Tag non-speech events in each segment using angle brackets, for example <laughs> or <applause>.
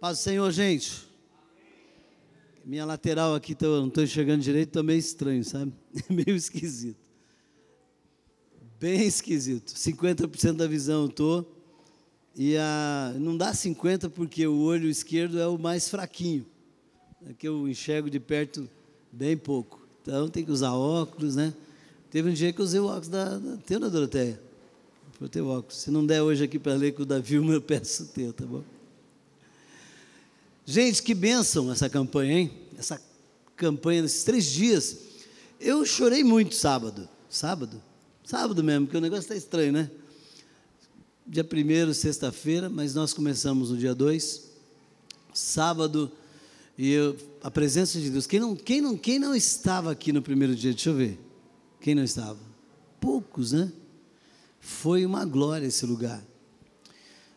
Paz do Senhor, gente. Minha lateral aqui, tô, não estou enxergando direito, meio estranho, sabe? <laughs> meio esquisito. Bem esquisito. 50% da visão eu estou. E a, não dá 50% porque o olho esquerdo é o mais fraquinho. É que eu enxergo de perto bem pouco. Então tem que usar óculos, né? Teve um dia que eu usei o óculos da, da teu, na Doroteia? Vou ter óculos. Se não der hoje aqui para ler com o da Vilma, <laughs> eu peço o teu, tá bom? Gente, que bênção essa campanha, hein? Essa campanha nesses três dias. Eu chorei muito sábado. Sábado? Sábado mesmo, porque o negócio está estranho, né? Dia primeiro, sexta-feira, mas nós começamos no dia 2, sábado, e eu, a presença de Deus. Quem não, quem, não, quem não estava aqui no primeiro dia? Deixa eu ver. Quem não estava? Poucos, né? Foi uma glória esse lugar.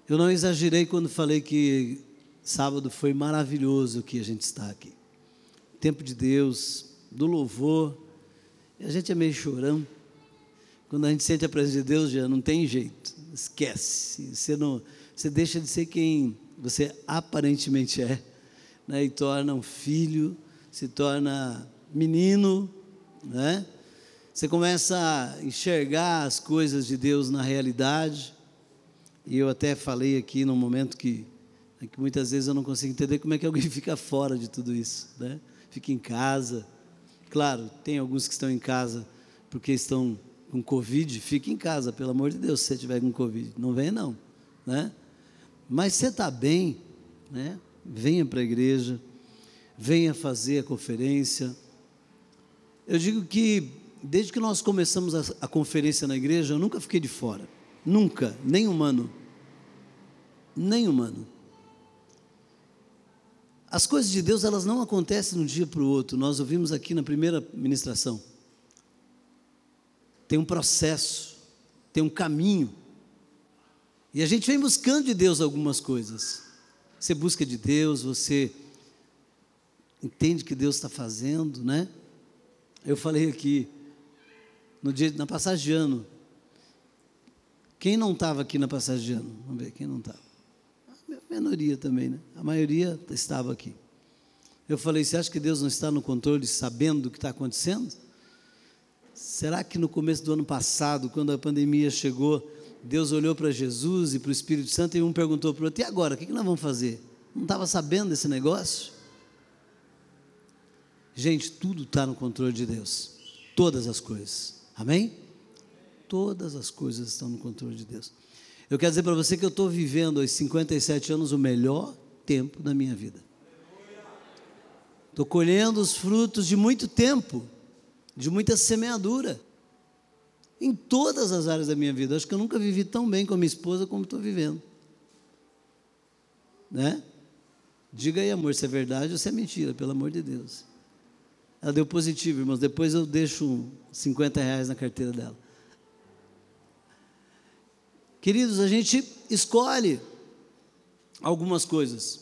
Eu não exagerei quando falei que Sábado foi maravilhoso que a gente está aqui. Tempo de Deus, do louvor. A gente é meio chorão. Quando a gente sente a presença de Deus, já não tem jeito. Esquece. Você, não, você deixa de ser quem você aparentemente é. Né? E torna um filho, se torna menino. Né? Você começa a enxergar as coisas de Deus na realidade. E eu até falei aqui no momento que é que muitas vezes eu não consigo entender como é que alguém <laughs> fica fora de tudo isso, né? Fica em casa. Claro, tem alguns que estão em casa porque estão com Covid, fique em casa, pelo amor de Deus, se você estiver com Covid. Não venha não, né? Mas você está bem, né? Venha para a igreja, venha fazer a conferência. Eu digo que desde que nós começamos a, a conferência na igreja, eu nunca fiquei de fora. Nunca, nem humano. Nem humano. As coisas de Deus, elas não acontecem de um dia para o outro. Nós ouvimos aqui na primeira ministração. Tem um processo, tem um caminho. E a gente vem buscando de Deus algumas coisas. Você busca de Deus, você entende que Deus está fazendo, né? Eu falei aqui, no dia, na passagem de ano. Quem não estava aqui na passagem de ano? Vamos ver, quem não estava? Minoria também, né? A maioria estava aqui. Eu falei: você acha que Deus não está no controle, sabendo o que está acontecendo? Será que no começo do ano passado, quando a pandemia chegou, Deus olhou para Jesus e para o Espírito Santo e um perguntou para o outro: e agora? O que nós vamos fazer? Não estava sabendo desse negócio? Gente, tudo está no controle de Deus. Todas as coisas. Amém? Todas as coisas estão no controle de Deus. Eu quero dizer para você que eu estou vivendo aos 57 anos o melhor tempo da minha vida. Estou colhendo os frutos de muito tempo, de muita semeadura, em todas as áreas da minha vida. Acho que eu nunca vivi tão bem com a minha esposa como estou vivendo. Né? Diga aí, amor, se é verdade ou se é mentira, pelo amor de Deus. Ela deu positivo, irmãos. Depois eu deixo 50 reais na carteira dela. Queridos, a gente escolhe algumas coisas,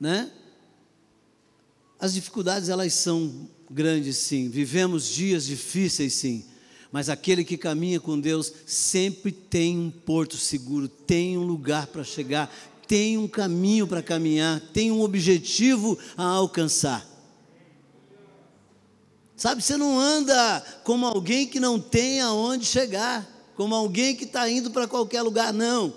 né? As dificuldades elas são grandes, sim. Vivemos dias difíceis, sim. Mas aquele que caminha com Deus sempre tem um porto seguro, tem um lugar para chegar, tem um caminho para caminhar, tem um objetivo a alcançar. Sabe, você não anda como alguém que não tem aonde chegar como alguém que está indo para qualquer lugar, não.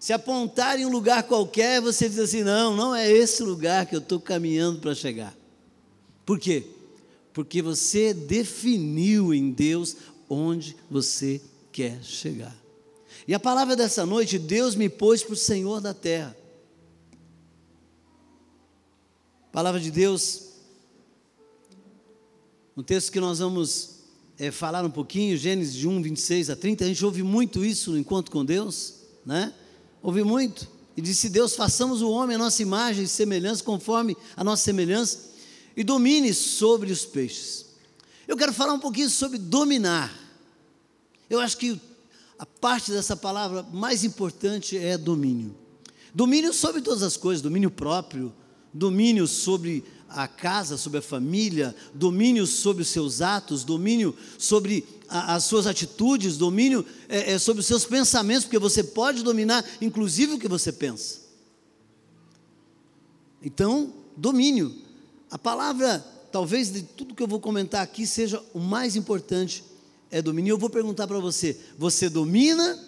Se apontar em um lugar qualquer, você diz assim: não, não é esse lugar que eu estou caminhando para chegar. Por quê? Porque você definiu em Deus onde você quer chegar. E a palavra dessa noite, Deus me pôs para o Senhor da terra. palavra de Deus, um texto que nós vamos é, falar um pouquinho, Gênesis de 1, 26 a 30, a gente ouve muito isso no encontro com Deus, né? Ouve muito. E disse Deus: façamos o homem a nossa imagem e semelhança, conforme a nossa semelhança, e domine sobre os peixes. Eu quero falar um pouquinho sobre dominar. Eu acho que a parte dessa palavra mais importante é domínio. Domínio sobre todas as coisas, domínio próprio, domínio sobre a casa, sobre a família, domínio sobre os seus atos, domínio sobre a, as suas atitudes, domínio é, é, sobre os seus pensamentos, porque você pode dominar, inclusive, o que você pensa. Então, domínio. A palavra, talvez de tudo que eu vou comentar aqui, seja o mais importante, é domínio. Eu vou perguntar para você: você domina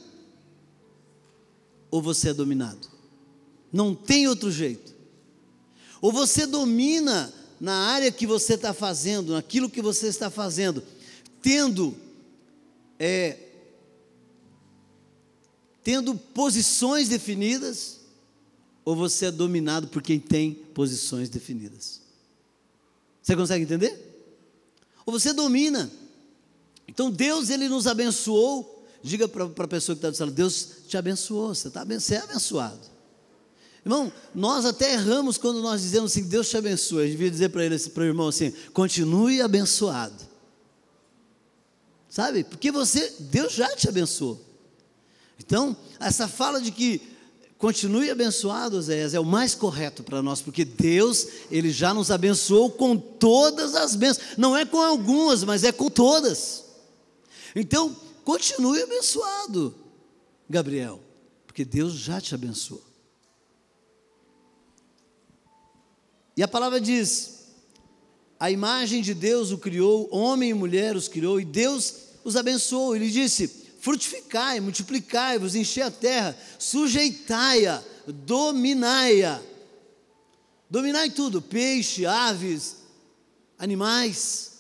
ou você é dominado? Não tem outro jeito. Ou você domina na área que você está fazendo, naquilo que você está fazendo, tendo é, tendo posições definidas, ou você é dominado por quem tem posições definidas. Você consegue entender? Ou você domina. Então Deus ele nos abençoou. Diga para a pessoa que está do Deus te abençoou, você, tá, você é abençoado. Irmão, nós até erramos quando nós dizemos assim, Deus te abençoe. A gente devia dizer para ele, para o irmão assim, continue abençoado. Sabe? Porque você, Deus já te abençoou. Então, essa fala de que continue abençoado, Zéias, é o mais correto para nós, porque Deus, Ele já nos abençoou com todas as bênçãos, não é com algumas, mas é com todas. Então, continue abençoado, Gabriel, porque Deus já te abençoou. E a palavra diz: a imagem de Deus o criou, homem e mulher os criou, e Deus os abençoou. Ele disse: frutificai, multiplicai-vos, enchei a terra, sujeitai-a, dominai-a. Dominai tudo: peixe, aves, animais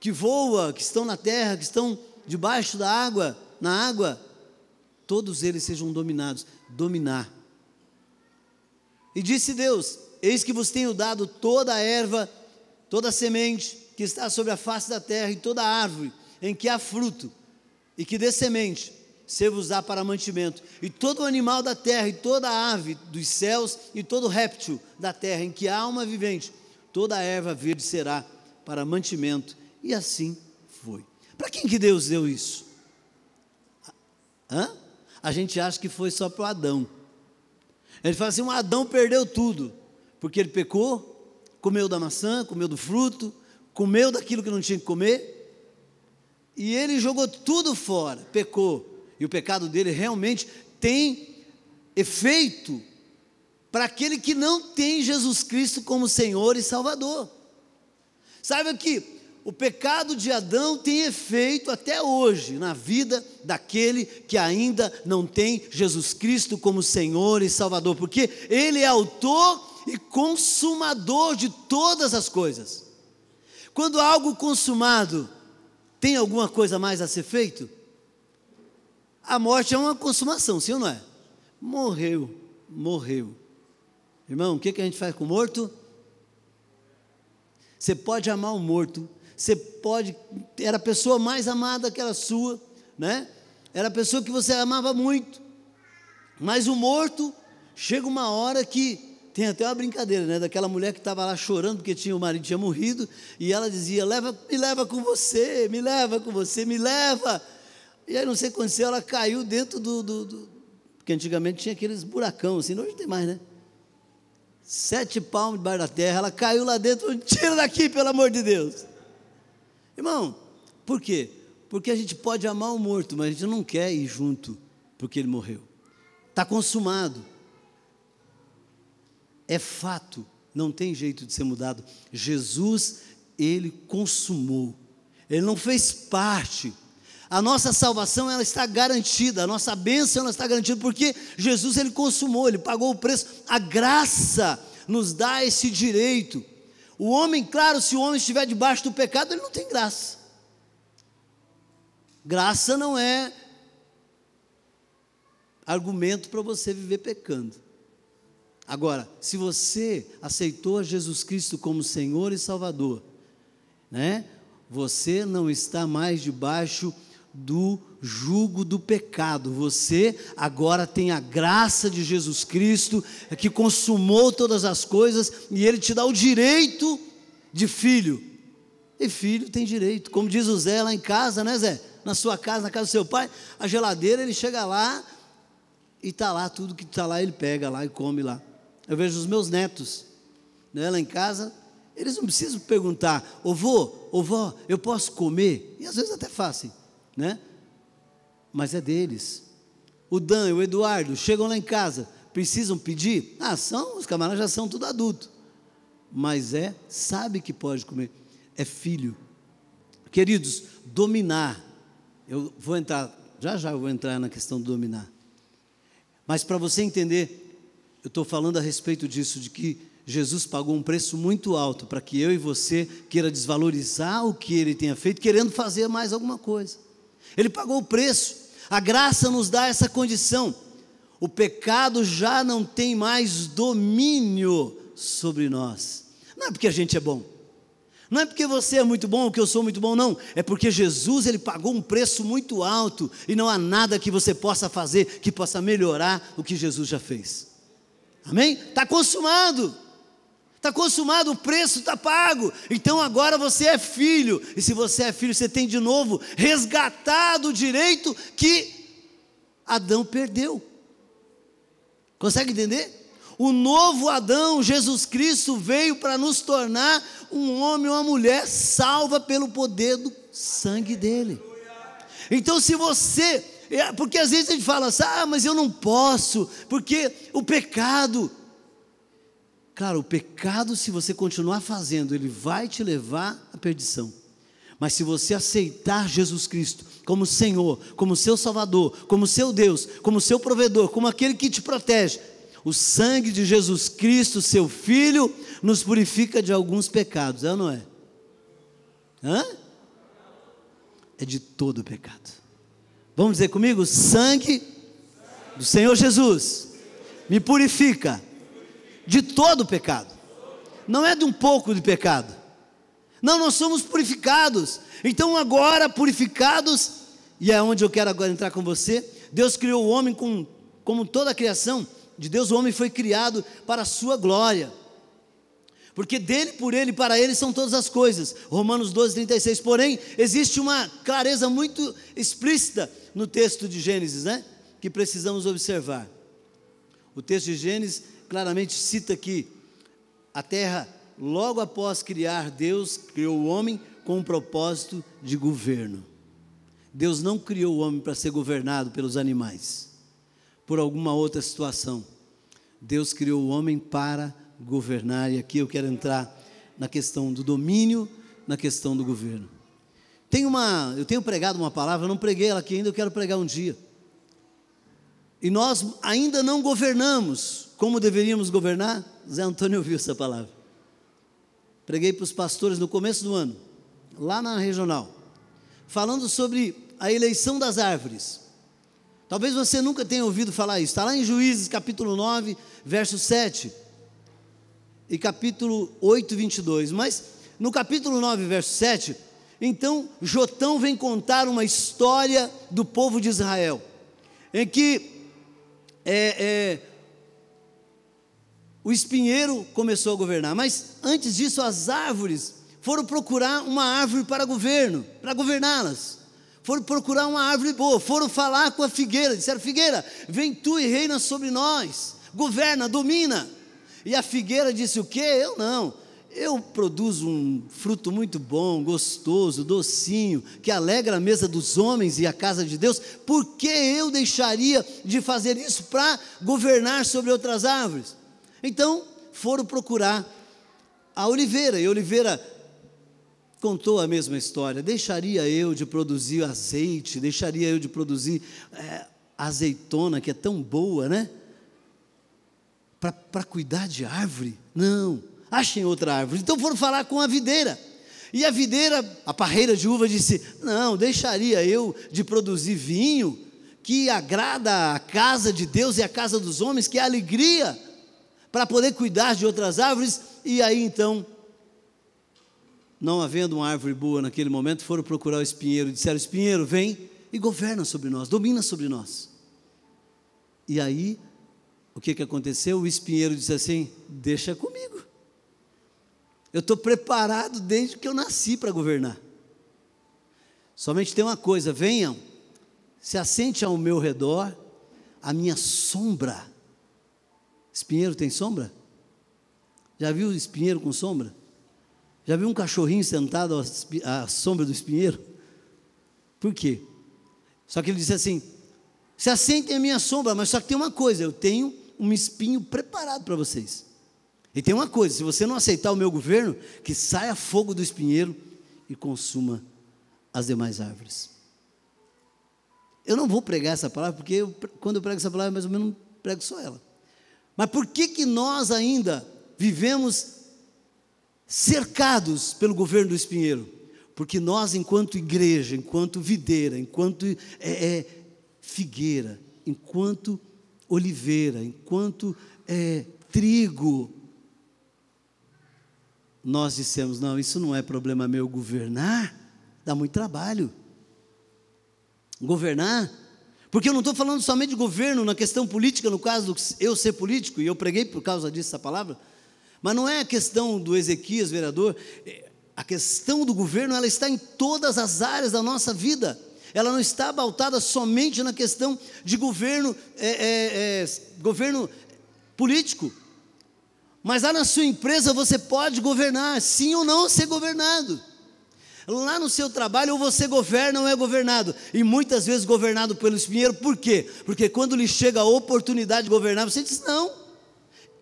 que voam, que estão na terra, que estão debaixo da água, na água, todos eles sejam dominados. Dominar. E disse Deus: Eis que vos tenho dado toda a erva, toda a semente que está sobre a face da terra, e toda a árvore em que há fruto e que dê semente, se vos para mantimento, e todo animal da terra, e toda ave dos céus, e todo réptil da terra, em que há alma vivente, toda erva verde será para mantimento, e assim foi. Para quem que Deus deu isso? Hã? A gente acha que foi só para o Adão. Ele fala assim: o Adão perdeu tudo, porque ele pecou, comeu da maçã, comeu do fruto, comeu daquilo que não tinha que comer, e ele jogou tudo fora, pecou. E o pecado dele realmente tem efeito para aquele que não tem Jesus Cristo como Senhor e Salvador. Saiba que o pecado de Adão tem efeito até hoje na vida daquele que ainda não tem Jesus Cristo como Senhor e Salvador, porque Ele é autor e consumador de todas as coisas. Quando algo consumado tem alguma coisa mais a ser feito? A morte é uma consumação, sim ou não é? Morreu, morreu. Irmão, o que, a gente faz com o morto? Você pode amar o morto, você pode, era a pessoa mais amada que era sua, né? Era a pessoa que você amava muito. Mas o morto, chega uma hora que tem até uma brincadeira, né? Daquela mulher que estava lá chorando porque tinha, o marido tinha morrido, e ela dizia: leva, me leva com você, me leva com você, me leva. E aí não sei o que aconteceu, ela caiu dentro do, do, do. Porque antigamente tinha aqueles buracão assim, hoje tem mais, né? Sete palmos debaixo da terra, ela caiu lá dentro, tira daqui, pelo amor de Deus. Irmão, por quê? Porque a gente pode amar o morto, mas a gente não quer ir junto, porque ele morreu. Está consumado é fato, não tem jeito de ser mudado. Jesus, ele consumou, ele não fez parte. A nossa salvação ela está garantida, a nossa bênção ela está garantida porque Jesus ele consumou, ele pagou o preço. A graça nos dá esse direito. O homem, claro, se o homem estiver debaixo do pecado, ele não tem graça. Graça não é argumento para você viver pecando. Agora, se você aceitou Jesus Cristo como Senhor e Salvador, né? Você não está mais debaixo do jugo do pecado. Você agora tem a graça de Jesus Cristo, que consumou todas as coisas e ele te dá o direito de filho. E filho tem direito, como diz o Zé lá em casa, né, Zé? Na sua casa, na casa do seu pai, a geladeira, ele chega lá e está lá, tudo que está lá, ele pega lá e come lá. Eu vejo os meus netos, né, lá em casa, eles não precisam perguntar, ô vô, ô vó, eu posso comer? E às vezes até fazem, né? Mas é deles. O Dan e o Eduardo chegam lá em casa, precisam pedir? Ah, são, os camaradas já são tudo adulto. Mas é, sabe que pode comer. É filho. Queridos, dominar. Eu vou entrar, já já eu vou entrar na questão do dominar. Mas para você entender, eu estou falando a respeito disso, de que Jesus pagou um preço muito alto para que eu e você queira desvalorizar o que ele tenha feito, querendo fazer mais alguma coisa. Ele pagou o preço. A graça nos dá essa condição. O pecado já não tem mais domínio sobre nós. Não é porque a gente é bom. Não é porque você é muito bom ou que eu sou muito bom, não. É porque Jesus ele pagou um preço muito alto e não há nada que você possa fazer que possa melhorar o que Jesus já fez. Amém? Está consumado. Está consumado, o preço está pago. Então agora você é filho. E se você é filho, você tem de novo resgatado o direito que Adão perdeu. Consegue entender? O novo Adão, Jesus Cristo, veio para nos tornar um homem ou uma mulher salva pelo poder do sangue dele. Então, se você. É, porque às vezes a gente fala assim, ah, mas eu não posso, porque o pecado. Claro, o pecado, se você continuar fazendo, ele vai te levar à perdição. Mas se você aceitar Jesus Cristo como Senhor, como seu Salvador, como seu Deus, como seu provedor, como aquele que te protege, o sangue de Jesus Cristo, seu Filho, nos purifica de alguns pecados, é ou não é? Hã? É de todo pecado. Vamos dizer comigo? Sangue do Senhor Jesus me purifica de todo o pecado. Não é de um pouco de pecado. Não, nós somos purificados. Então, agora, purificados, e é onde eu quero agora entrar com você. Deus criou o homem com, como toda a criação de Deus, o homem foi criado para a sua glória. Porque dele, por ele, para ele são todas as coisas. Romanos 12, 36. Porém, existe uma clareza muito explícita no texto de Gênesis, né? Que precisamos observar. O texto de Gênesis claramente cita que a terra, logo após criar, Deus criou o homem com um propósito de governo. Deus não criou o homem para ser governado pelos animais, por alguma outra situação. Deus criou o homem para governar, e aqui eu quero entrar na questão do domínio, na questão do governo. Tem uma, eu tenho pregado uma palavra, eu não preguei ela aqui ainda, eu quero pregar um dia. E nós ainda não governamos como deveríamos governar. Zé Antônio ouviu essa palavra. Preguei para os pastores no começo do ano, lá na regional, falando sobre a eleição das árvores. Talvez você nunca tenha ouvido falar isso. Está lá em Juízes, capítulo 9, verso 7. E capítulo 8, 22. Mas no capítulo 9, verso 7, então Jotão vem contar uma história do povo de Israel, em que é, é, o espinheiro começou a governar, mas antes disso as árvores foram procurar uma árvore para governo, para governá-las. Foram procurar uma árvore boa, foram falar com a figueira, disseram: Figueira, vem tu e reina sobre nós, governa, domina. E a figueira disse: O quê? Eu não eu produzo um fruto muito bom, gostoso, docinho, que alegra a mesa dos homens e a casa de Deus, por que eu deixaria de fazer isso para governar sobre outras árvores? Então, foram procurar a oliveira, e a oliveira contou a mesma história: deixaria eu de produzir azeite, deixaria eu de produzir é, azeitona, que é tão boa, né? Para cuidar de árvore? Não achem outra árvore. Então foram falar com a videira. E a videira, a parreira de uva, disse: Não, deixaria eu de produzir vinho que agrada a casa de Deus e a casa dos homens, que é alegria, para poder cuidar de outras árvores. E aí então, não havendo uma árvore boa naquele momento, foram procurar o espinheiro e disseram: Espinheiro, vem e governa sobre nós, domina sobre nós. E aí, o que, que aconteceu? O espinheiro disse assim: Deixa comigo. Eu estou preparado desde que eu nasci para governar. Somente tem uma coisa: venham, se assente ao meu redor, a minha sombra. Espinheiro tem sombra? Já viu espinheiro com sombra? Já viu um cachorrinho sentado à sombra do espinheiro? Por quê? Só que ele disse assim: se assentem à minha sombra, mas só que tem uma coisa: eu tenho um espinho preparado para vocês. E tem uma coisa: se você não aceitar o meu governo, que saia fogo do espinheiro e consuma as demais árvores. Eu não vou pregar essa palavra, porque eu, quando eu prego essa palavra, mais ou menos prego só ela. Mas por que, que nós ainda vivemos cercados pelo governo do espinheiro? Porque nós, enquanto igreja, enquanto videira, enquanto é, é, figueira, enquanto oliveira, enquanto é, trigo, nós dissemos: não, isso não é problema meu governar, dá muito trabalho. Governar, porque eu não estou falando somente de governo na questão política, no caso eu ser político, e eu preguei por causa disso essa palavra, mas não é a questão do Ezequias, vereador, é, a questão do governo, ela está em todas as áreas da nossa vida ela não está pautada somente na questão de governo, é, é, é, governo político. Mas lá na sua empresa você pode governar, sim ou não ser governado. Lá no seu trabalho, ou você governa ou é governado. E muitas vezes governado pelo espinheiro, por quê? Porque quando lhe chega a oportunidade de governar, você diz: não,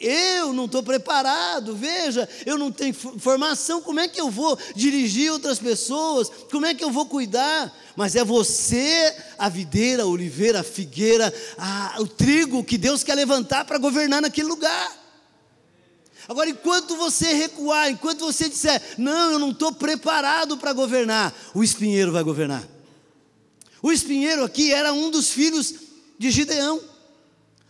eu não estou preparado, veja, eu não tenho formação, como é que eu vou dirigir outras pessoas? Como é que eu vou cuidar? Mas é você, a videira, a oliveira, a figueira, a, o trigo que Deus quer levantar para governar naquele lugar. Agora, enquanto você recuar, enquanto você disser, não, eu não estou preparado para governar, o espinheiro vai governar. O espinheiro aqui era um dos filhos de Gideão.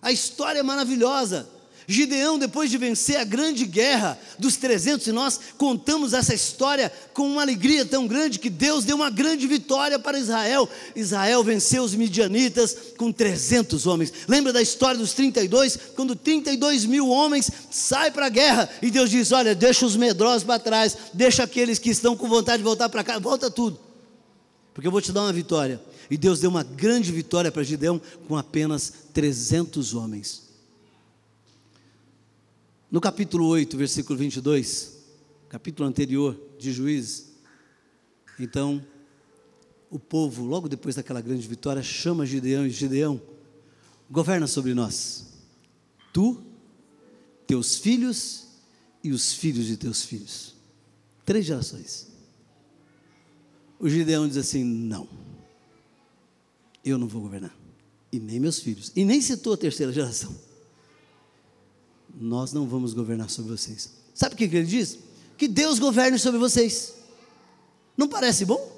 A história é maravilhosa. Gideão, depois de vencer a grande guerra dos 300, e nós contamos essa história com uma alegria tão grande que Deus deu uma grande vitória para Israel. Israel venceu os midianitas com 300 homens. Lembra da história dos 32? Quando 32 mil homens saem para a guerra e Deus diz: Olha, deixa os medrosos para trás, deixa aqueles que estão com vontade de voltar para cá, volta tudo, porque eu vou te dar uma vitória. E Deus deu uma grande vitória para Gideão com apenas 300 homens. No capítulo 8, versículo 22, capítulo anterior de Juízes, então, o povo, logo depois daquela grande vitória, chama Gideão e Gideão, governa sobre nós, tu, teus filhos e os filhos de teus filhos. Três gerações. O Gideão diz assim: não, eu não vou governar, e nem meus filhos, e nem citou a terceira geração nós não vamos governar sobre vocês. Sabe o que ele diz? Que Deus governe sobre vocês. Não parece bom?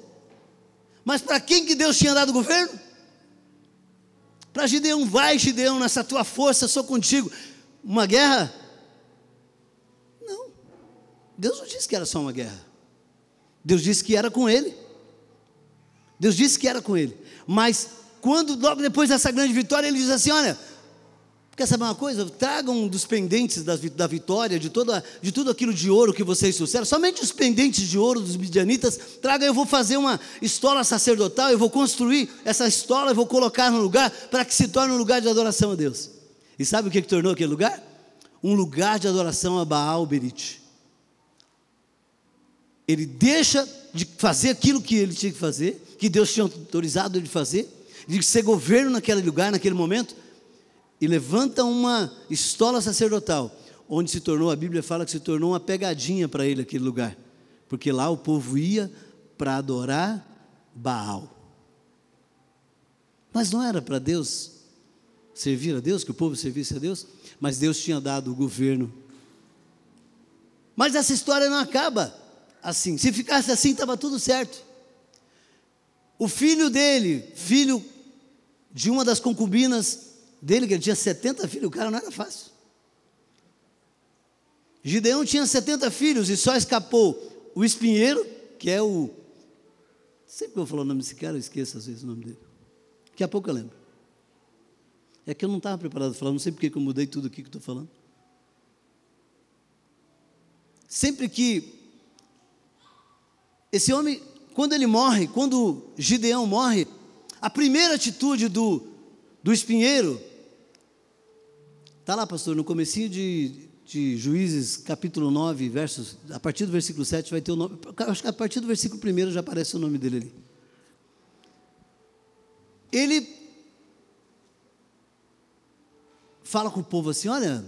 Mas para quem que Deus tinha dado o governo? Para Gideão, vai Gideão, nessa tua força, sou contigo. Uma guerra? Não. Deus não disse que era só uma guerra. Deus disse que era com ele. Deus disse que era com ele. Mas quando logo depois dessa grande vitória, ele diz assim: olha, Quer saber uma coisa? Tragam dos pendentes da, vitória, de, toda, de tudo aquilo de ouro que vocês trouxeram, somente os pendentes de ouro dos midianitas, tragam, eu vou fazer uma estola sacerdotal, eu vou construir essa estola, eu vou colocar no lugar, para que se torne um lugar de adoração a Deus. E sabe o que, que tornou aquele lugar? Um lugar de adoração a Baal Berite. Ele deixa de fazer aquilo que ele tinha que fazer, que Deus tinha autorizado ele fazer, de ser governo naquele lugar, naquele momento, e levanta uma estola sacerdotal, onde se tornou, a Bíblia fala que se tornou uma pegadinha para ele aquele lugar, porque lá o povo ia para adorar Baal. Mas não era para Deus servir a Deus, que o povo servisse a Deus, mas Deus tinha dado o governo. Mas essa história não acaba assim. Se ficasse assim, estava tudo certo. O filho dele, filho de uma das concubinas dele, que ele tinha 70 filhos, o cara não era fácil. Gideão tinha 70 filhos e só escapou o espinheiro, que é o. Sempre que eu falo o nome desse cara, eu esqueço às vezes o nome dele. Daqui a pouco eu lembro. É que eu não estava preparado para falar, não sei porque que eu mudei tudo aqui que estou falando. Sempre que esse homem, quando ele morre, quando Gideão morre, a primeira atitude do, do espinheiro Está lá, pastor, no comecinho de, de Juízes, capítulo 9, versos, a partir do versículo 7 vai ter o nome, acho que a partir do versículo 1 já aparece o nome dele ali. Ele fala com o povo assim: olha,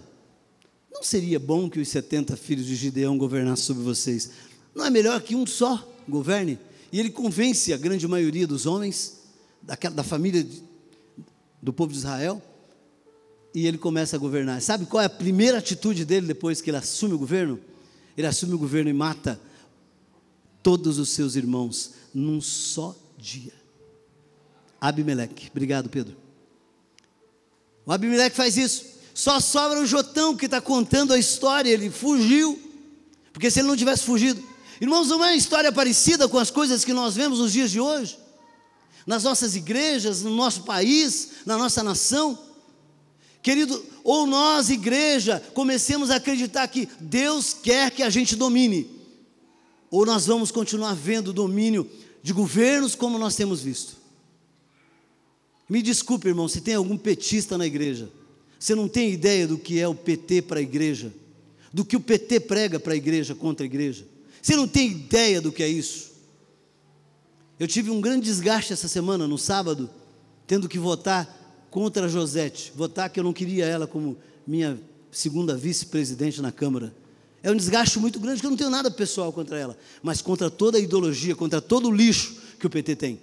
não seria bom que os 70 filhos de Gideão governassem sobre vocês? Não é melhor que um só governe? E ele convence a grande maioria dos homens, daquela, da família de, do povo de Israel, e ele começa a governar. Sabe qual é a primeira atitude dele depois que ele assume o governo? Ele assume o governo e mata todos os seus irmãos num só dia. Abimeleque. Obrigado, Pedro. O Abimeleque faz isso. Só sobra o Jotão que está contando a história. Ele fugiu. Porque se ele não tivesse fugido. Irmãos, não é uma história parecida com as coisas que nós vemos nos dias de hoje? Nas nossas igrejas, no nosso país, na nossa nação. Querido, ou nós, igreja, comecemos a acreditar que Deus quer que a gente domine, ou nós vamos continuar vendo o domínio de governos como nós temos visto. Me desculpe, irmão, se tem algum petista na igreja, você não tem ideia do que é o PT para a igreja, do que o PT prega para a igreja contra a igreja. Você não tem ideia do que é isso. Eu tive um grande desgaste essa semana, no sábado, tendo que votar contra Josete, votar que eu não queria ela como minha segunda vice-presidente na Câmara. É um desgaste muito grande, que eu não tenho nada pessoal contra ela, mas contra toda a ideologia, contra todo o lixo que o PT tem.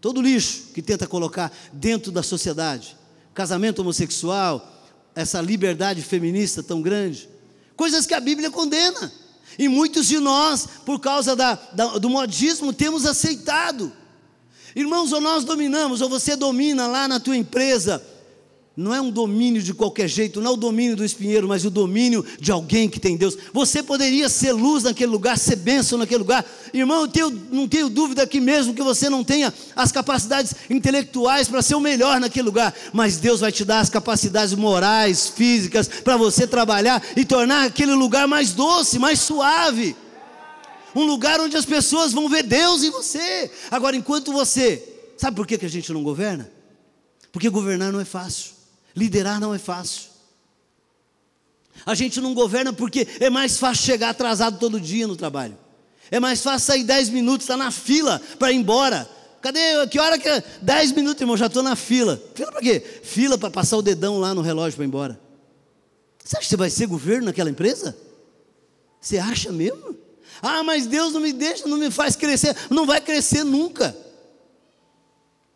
Todo o lixo que tenta colocar dentro da sociedade. Casamento homossexual, essa liberdade feminista tão grande. Coisas que a Bíblia condena. E muitos de nós, por causa da, da, do modismo, temos aceitado. Irmãos, ou nós dominamos, ou você domina lá na tua empresa, não é um domínio de qualquer jeito, não é o domínio do espinheiro, mas o domínio de alguém que tem Deus. Você poderia ser luz naquele lugar, ser bênção naquele lugar. Irmão, eu tenho, não tenho dúvida aqui mesmo que você não tenha as capacidades intelectuais para ser o melhor naquele lugar, mas Deus vai te dar as capacidades morais, físicas, para você trabalhar e tornar aquele lugar mais doce, mais suave. Um lugar onde as pessoas vão ver Deus em você. Agora, enquanto você, sabe por que, que a gente não governa? Porque governar não é fácil. Liderar não é fácil. A gente não governa porque é mais fácil chegar atrasado todo dia no trabalho. É mais fácil sair 10 minutos, estar tá na fila para ir embora. Cadê? Que hora que é? 10 minutos, irmão, já estou na fila. Fila para quê? Fila para passar o dedão lá no relógio para ir embora. Você acha que você vai ser governo naquela empresa? Você acha mesmo? Ah, mas Deus não me deixa, não me faz crescer. Não vai crescer nunca.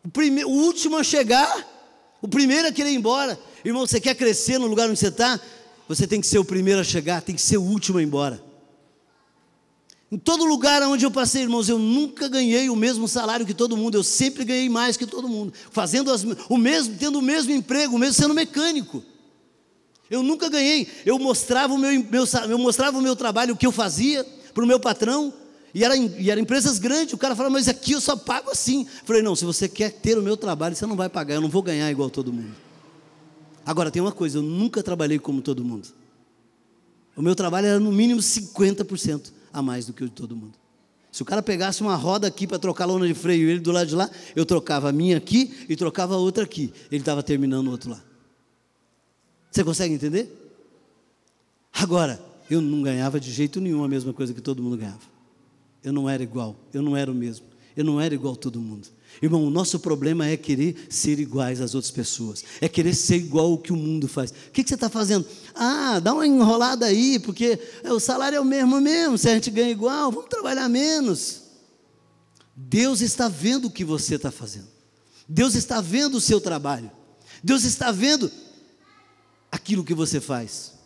O, primeiro, o último a chegar o primeiro a querer ir embora. Irmão, você quer crescer no lugar onde você está? Você tem que ser o primeiro a chegar, tem que ser o último a ir embora. Em todo lugar onde eu passei, irmãos, eu nunca ganhei o mesmo salário que todo mundo, eu sempre ganhei mais que todo mundo, fazendo as, o mesmo, tendo o mesmo emprego, mesmo sendo mecânico. Eu nunca ganhei, eu mostrava o meu, meu eu mostrava o meu trabalho, o que eu fazia para o meu patrão, e era, e era empresas grandes, o cara falava, mas aqui eu só pago assim. Eu falei, não, se você quer ter o meu trabalho, você não vai pagar, eu não vou ganhar igual todo mundo. Agora, tem uma coisa, eu nunca trabalhei como todo mundo. O meu trabalho era no mínimo 50% a mais do que o de todo mundo. Se o cara pegasse uma roda aqui para trocar a lona de freio ele do lado de lá, eu trocava a minha aqui e trocava a outra aqui. Ele estava terminando o outro lá. Você consegue entender? Agora, eu não ganhava de jeito nenhum a mesma coisa que todo mundo ganhava. Eu não era igual, eu não era o mesmo. Eu não era igual a todo mundo. Irmão, o nosso problema é querer ser iguais às outras pessoas, é querer ser igual ao que o mundo faz. O que, que você está fazendo? Ah, dá uma enrolada aí, porque o salário é o mesmo mesmo, se a gente ganha igual, vamos trabalhar menos. Deus está vendo o que você está fazendo, Deus está vendo o seu trabalho, Deus está vendo aquilo que você faz.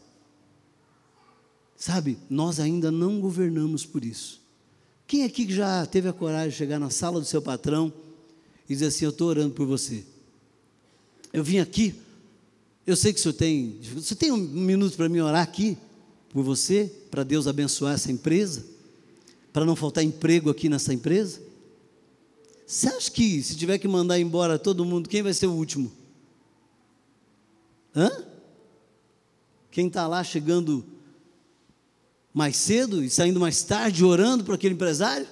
Sabe, nós ainda não governamos por isso. Quem aqui já teve a coragem de chegar na sala do seu patrão e dizer assim: Eu estou orando por você? Eu vim aqui, eu sei que o senhor tem. Você tem um minuto para me orar aqui por você, para Deus abençoar essa empresa? Para não faltar emprego aqui nessa empresa? Você acha que se tiver que mandar embora todo mundo, quem vai ser o último? Hã? Quem está lá chegando mais cedo e saindo mais tarde orando para aquele empresário?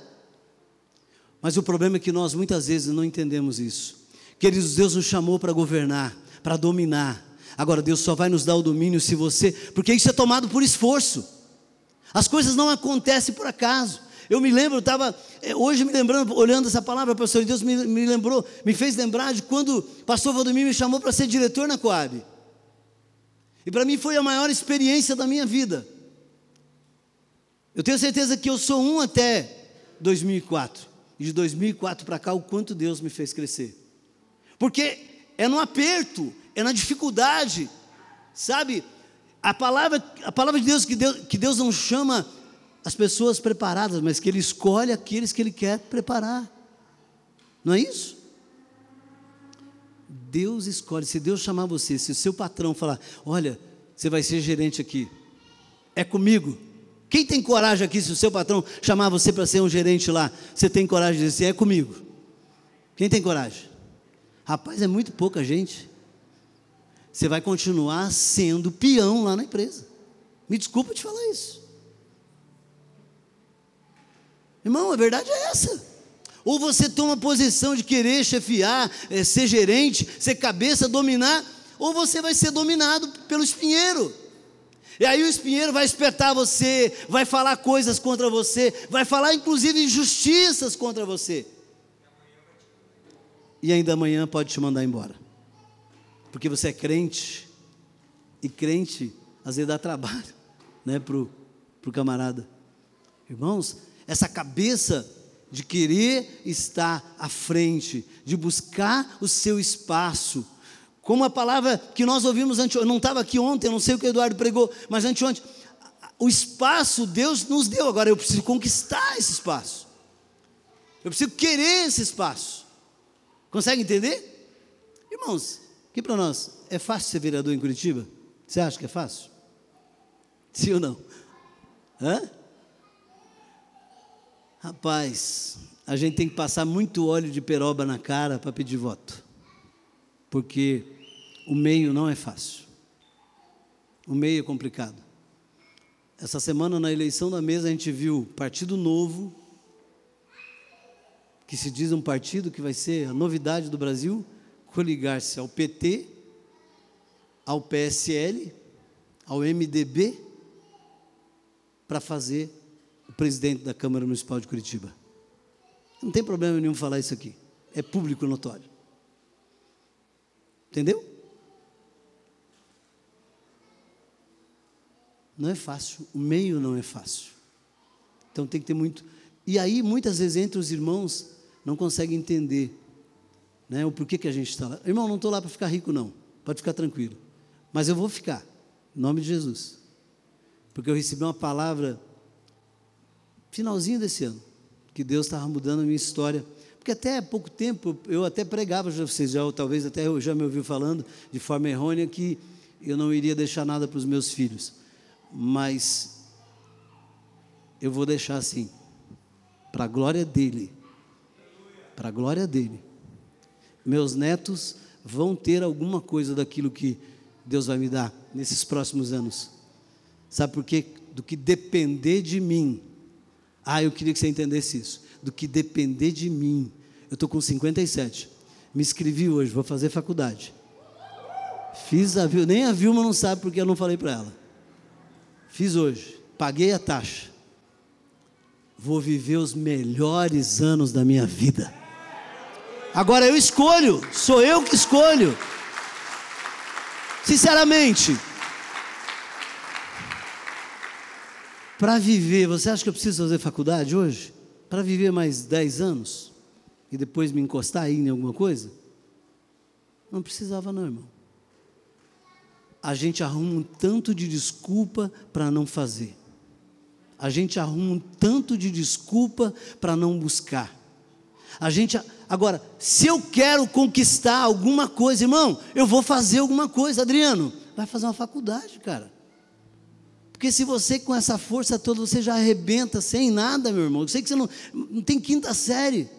Mas o problema é que nós muitas vezes não entendemos isso. Queridos, Deus nos chamou para governar, para dominar. Agora, Deus só vai nos dar o domínio se você, porque isso é tomado por esforço. As coisas não acontecem por acaso. Eu me lembro, estava, é, hoje me lembrando, olhando essa palavra, pastor, Deus me, me lembrou, me fez lembrar de quando o pastor Valdomiro me chamou para ser diretor na Coab. E para mim foi a maior experiência da minha vida. Eu tenho certeza que eu sou um até 2004. E de 2004 para cá, o quanto Deus me fez crescer. Porque é no aperto, é na dificuldade, sabe? A palavra, a palavra de Deus que, Deus, que Deus não chama as pessoas preparadas, mas que Ele escolhe aqueles que Ele quer preparar. Não é isso? Deus escolhe. Se Deus chamar você, se o seu patrão falar: Olha, você vai ser gerente aqui, é comigo. Quem tem coragem aqui, se o seu patrão chamar você para ser um gerente lá, você tem coragem de dizer: É comigo. Quem tem coragem? Rapaz, é muito pouca gente. Você vai continuar sendo peão lá na empresa. Me desculpa te falar isso. Irmão, a verdade é essa. Ou você toma posição de querer chefiar, é, ser gerente, ser cabeça, dominar, ou você vai ser dominado pelo espinheiro. E aí o espinheiro vai espetar você, vai falar coisas contra você, vai falar inclusive injustiças contra você. E ainda amanhã pode te mandar embora. Porque você é crente, e crente às vezes dá trabalho <laughs> né, para o camarada. Irmãos, essa cabeça de querer estar à frente, de buscar o seu espaço. Como a palavra que nós ouvimos antes, eu não estava aqui ontem, eu não sei o que o Eduardo pregou, mas anteontem, o espaço Deus nos deu, agora eu preciso conquistar esse espaço. Eu preciso querer esse espaço. Consegue entender? Irmãos, aqui para nós, é fácil ser vereador em Curitiba? Você acha que é fácil? Sim ou não? Hã? Rapaz, a gente tem que passar muito óleo de peroba na cara para pedir voto, porque o meio não é fácil, o meio é complicado. Essa semana, na eleição da mesa, a gente viu Partido Novo, que se diz um partido que vai ser a novidade do Brasil, coligar-se ao PT, ao PSL, ao MDB, para fazer o presidente da Câmara Municipal de Curitiba. Não tem problema nenhum falar isso aqui. É público notório. Entendeu? Não é fácil, o meio não é fácil. Então tem que ter muito. E aí, muitas vezes, entre os irmãos, não conseguem entender né, o porquê que a gente está lá. Irmão, não estou lá para ficar rico, não. Pode ficar tranquilo. Mas eu vou ficar, em nome de Jesus. Porque eu recebi uma palavra finalzinho desse ano, que Deus estava mudando a minha história. Porque até pouco tempo eu até pregava, vocês já talvez até já me ouviu falando de forma errônea que eu não iria deixar nada para os meus filhos. Mas eu vou deixar assim, para a glória dele. Para a glória dele. Meus netos vão ter alguma coisa daquilo que Deus vai me dar nesses próximos anos. Sabe por quê? Do que depender de mim, ah, eu queria que você entendesse isso. Do que depender de mim. Eu estou com 57. Me inscrevi hoje, vou fazer faculdade. Fiz a Vilma, nem a Vilma não sabe porque eu não falei para ela. Fiz hoje, paguei a taxa. Vou viver os melhores anos da minha vida. Agora eu escolho, sou eu que escolho. Sinceramente, Para viver, você acha que eu preciso fazer faculdade hoje? Para viver mais 10 anos? E depois me encostar aí em alguma coisa? Não precisava, não, irmão. A gente arruma um tanto de desculpa para não fazer. A gente arruma um tanto de desculpa para não buscar. A gente, agora, se eu quero conquistar alguma coisa, irmão, eu vou fazer alguma coisa, Adriano. Vai fazer uma faculdade, cara. Porque se você com essa força toda, você já arrebenta sem nada, meu irmão. Eu sei que você não, não tem quinta série.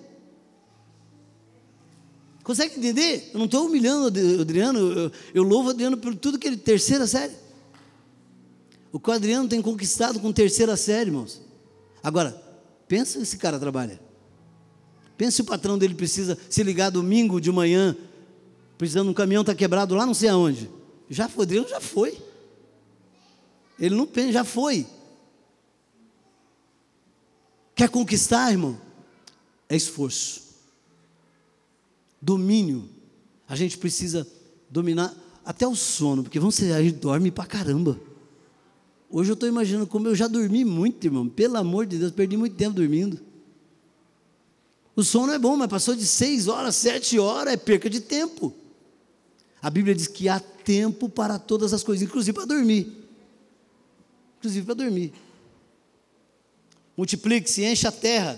Consegue entender? Eu não estou humilhando o Adriano, eu, eu, louvo o Adriano por tudo que ele. Terceira série. O que o Adriano tem conquistado com terceira série, irmãos. Agora, pensa esse cara trabalha. Pensa se o patrão dele precisa se ligar domingo de manhã, precisando um caminhão está quebrado lá não sei aonde. Já foi, Adriano já foi. Ele não pensa, já foi. Quer conquistar, irmão? É esforço. Domínio. A gente precisa dominar. até o sono, porque vamos ser, a gente dorme pra caramba. Hoje eu estou imaginando como eu já dormi muito, irmão. Pelo amor de Deus, perdi muito tempo dormindo. O sono é bom, mas passou de seis horas, sete horas, é perca de tempo. A Bíblia diz que há tempo para todas as coisas, inclusive para dormir. Inclusive para dormir. Multiplique-se, encha a terra,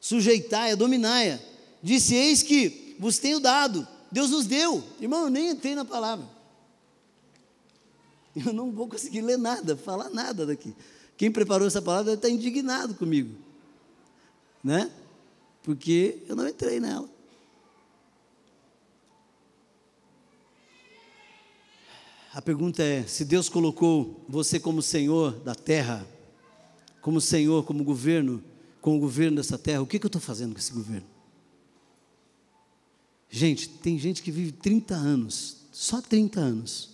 sujeitai-a, dominai-a. Disse: Eis que vos tenho dado. Deus nos deu. Irmão, eu nem entrei na palavra. Eu não vou conseguir ler nada, falar nada daqui. Quem preparou essa palavra deve estar indignado comigo. Né? Porque eu não entrei nela. A pergunta é: se Deus colocou você como Senhor da terra, como Senhor, como governo, com o governo dessa terra, o que, que eu estou fazendo com esse governo? Gente, tem gente que vive 30 anos, só 30 anos,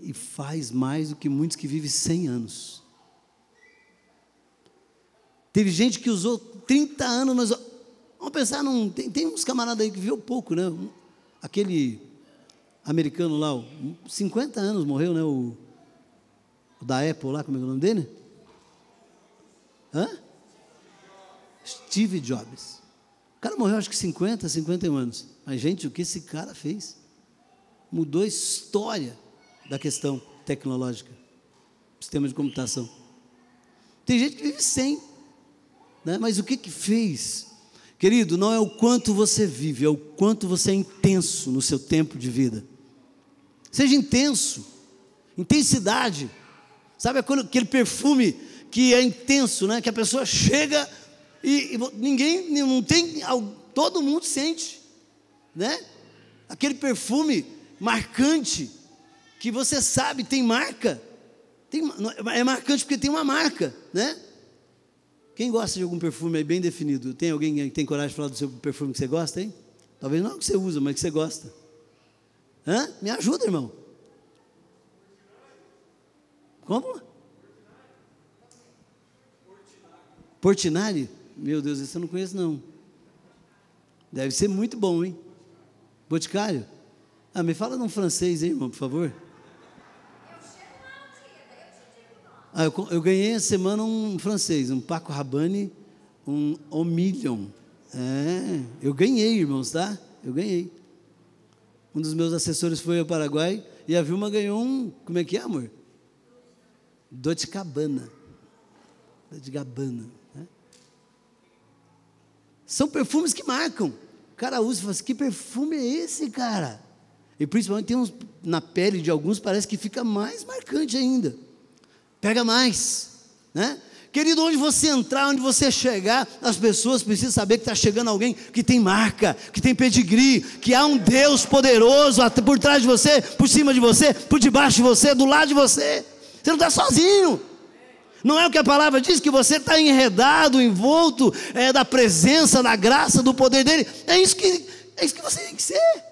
e faz mais do que muitos que vivem 100 anos. Teve gente que usou 30 anos, mas vamos pensar num. Tem, tem uns camaradas aí que viveu pouco, né? Aquele americano lá, 50 anos morreu, né? O, o da Apple lá, como é, é o nome dele? Hã? Steve Jobs. O cara morreu acho que 50, 51 anos. Mas, gente, o que esse cara fez? Mudou a história da questão tecnológica, sistema de computação. Tem gente que vive sem, né? mas o que que fez? Querido, não é o quanto você vive, é o quanto você é intenso no seu tempo de vida. Seja intenso, intensidade. Sabe aquele perfume que é intenso, né? Que a pessoa chega e, e ninguém, não tem, todo mundo sente, né? Aquele perfume marcante que você sabe tem marca, tem, é marcante porque tem uma marca, né? Quem gosta de algum perfume aí bem definido? Tem alguém que tem coragem de falar do seu perfume que você gosta, hein? Talvez não que você usa, mas que você gosta. Hã? Me ajuda, irmão. Como? Portinari? Meu Deus, esse eu não conheço não. Deve ser muito bom, hein? Boticário? Ah, me fala num francês, hein, irmão, por favor. Ah, eu, eu ganhei essa semana um francês, um Paco Rabanne, um Omillion. É, eu ganhei, irmãos, tá? Eu ganhei. Um dos meus assessores foi ao Paraguai e a Vilma ganhou um, como é que é, amor? Dolce Cabana. Dolce Gabbana. São perfumes que marcam. O cara usa e fala assim: que perfume é esse, cara? E principalmente tem uns na pele de alguns, parece que fica mais marcante ainda. Pega mais, né? Querido, onde você entrar, onde você chegar, as pessoas precisam saber que está chegando alguém que tem marca, que tem pedigree, que há um Deus poderoso por trás de você, por cima de você, por debaixo de você, do lado de você. Você não está sozinho. Não é o que a palavra diz, que você está enredado, envolto é, da presença, da graça, do poder dele. É isso, que, é isso que você tem que ser.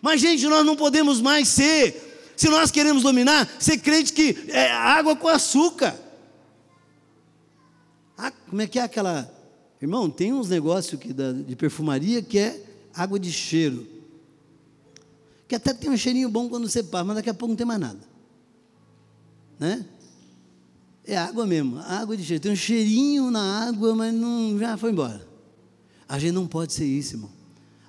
Mas, gente, nós não podemos mais ser, se nós queremos dominar, ser crente que é água com açúcar. Ah, como é que é aquela. Irmão, tem uns negócios que, de perfumaria que é água de cheiro. Que até tem um cheirinho bom quando você passa, mas daqui a pouco não tem mais nada. Né? É água mesmo, água de cheiro. Tem um cheirinho na água, mas não, já foi embora. A gente não pode ser isso, irmão.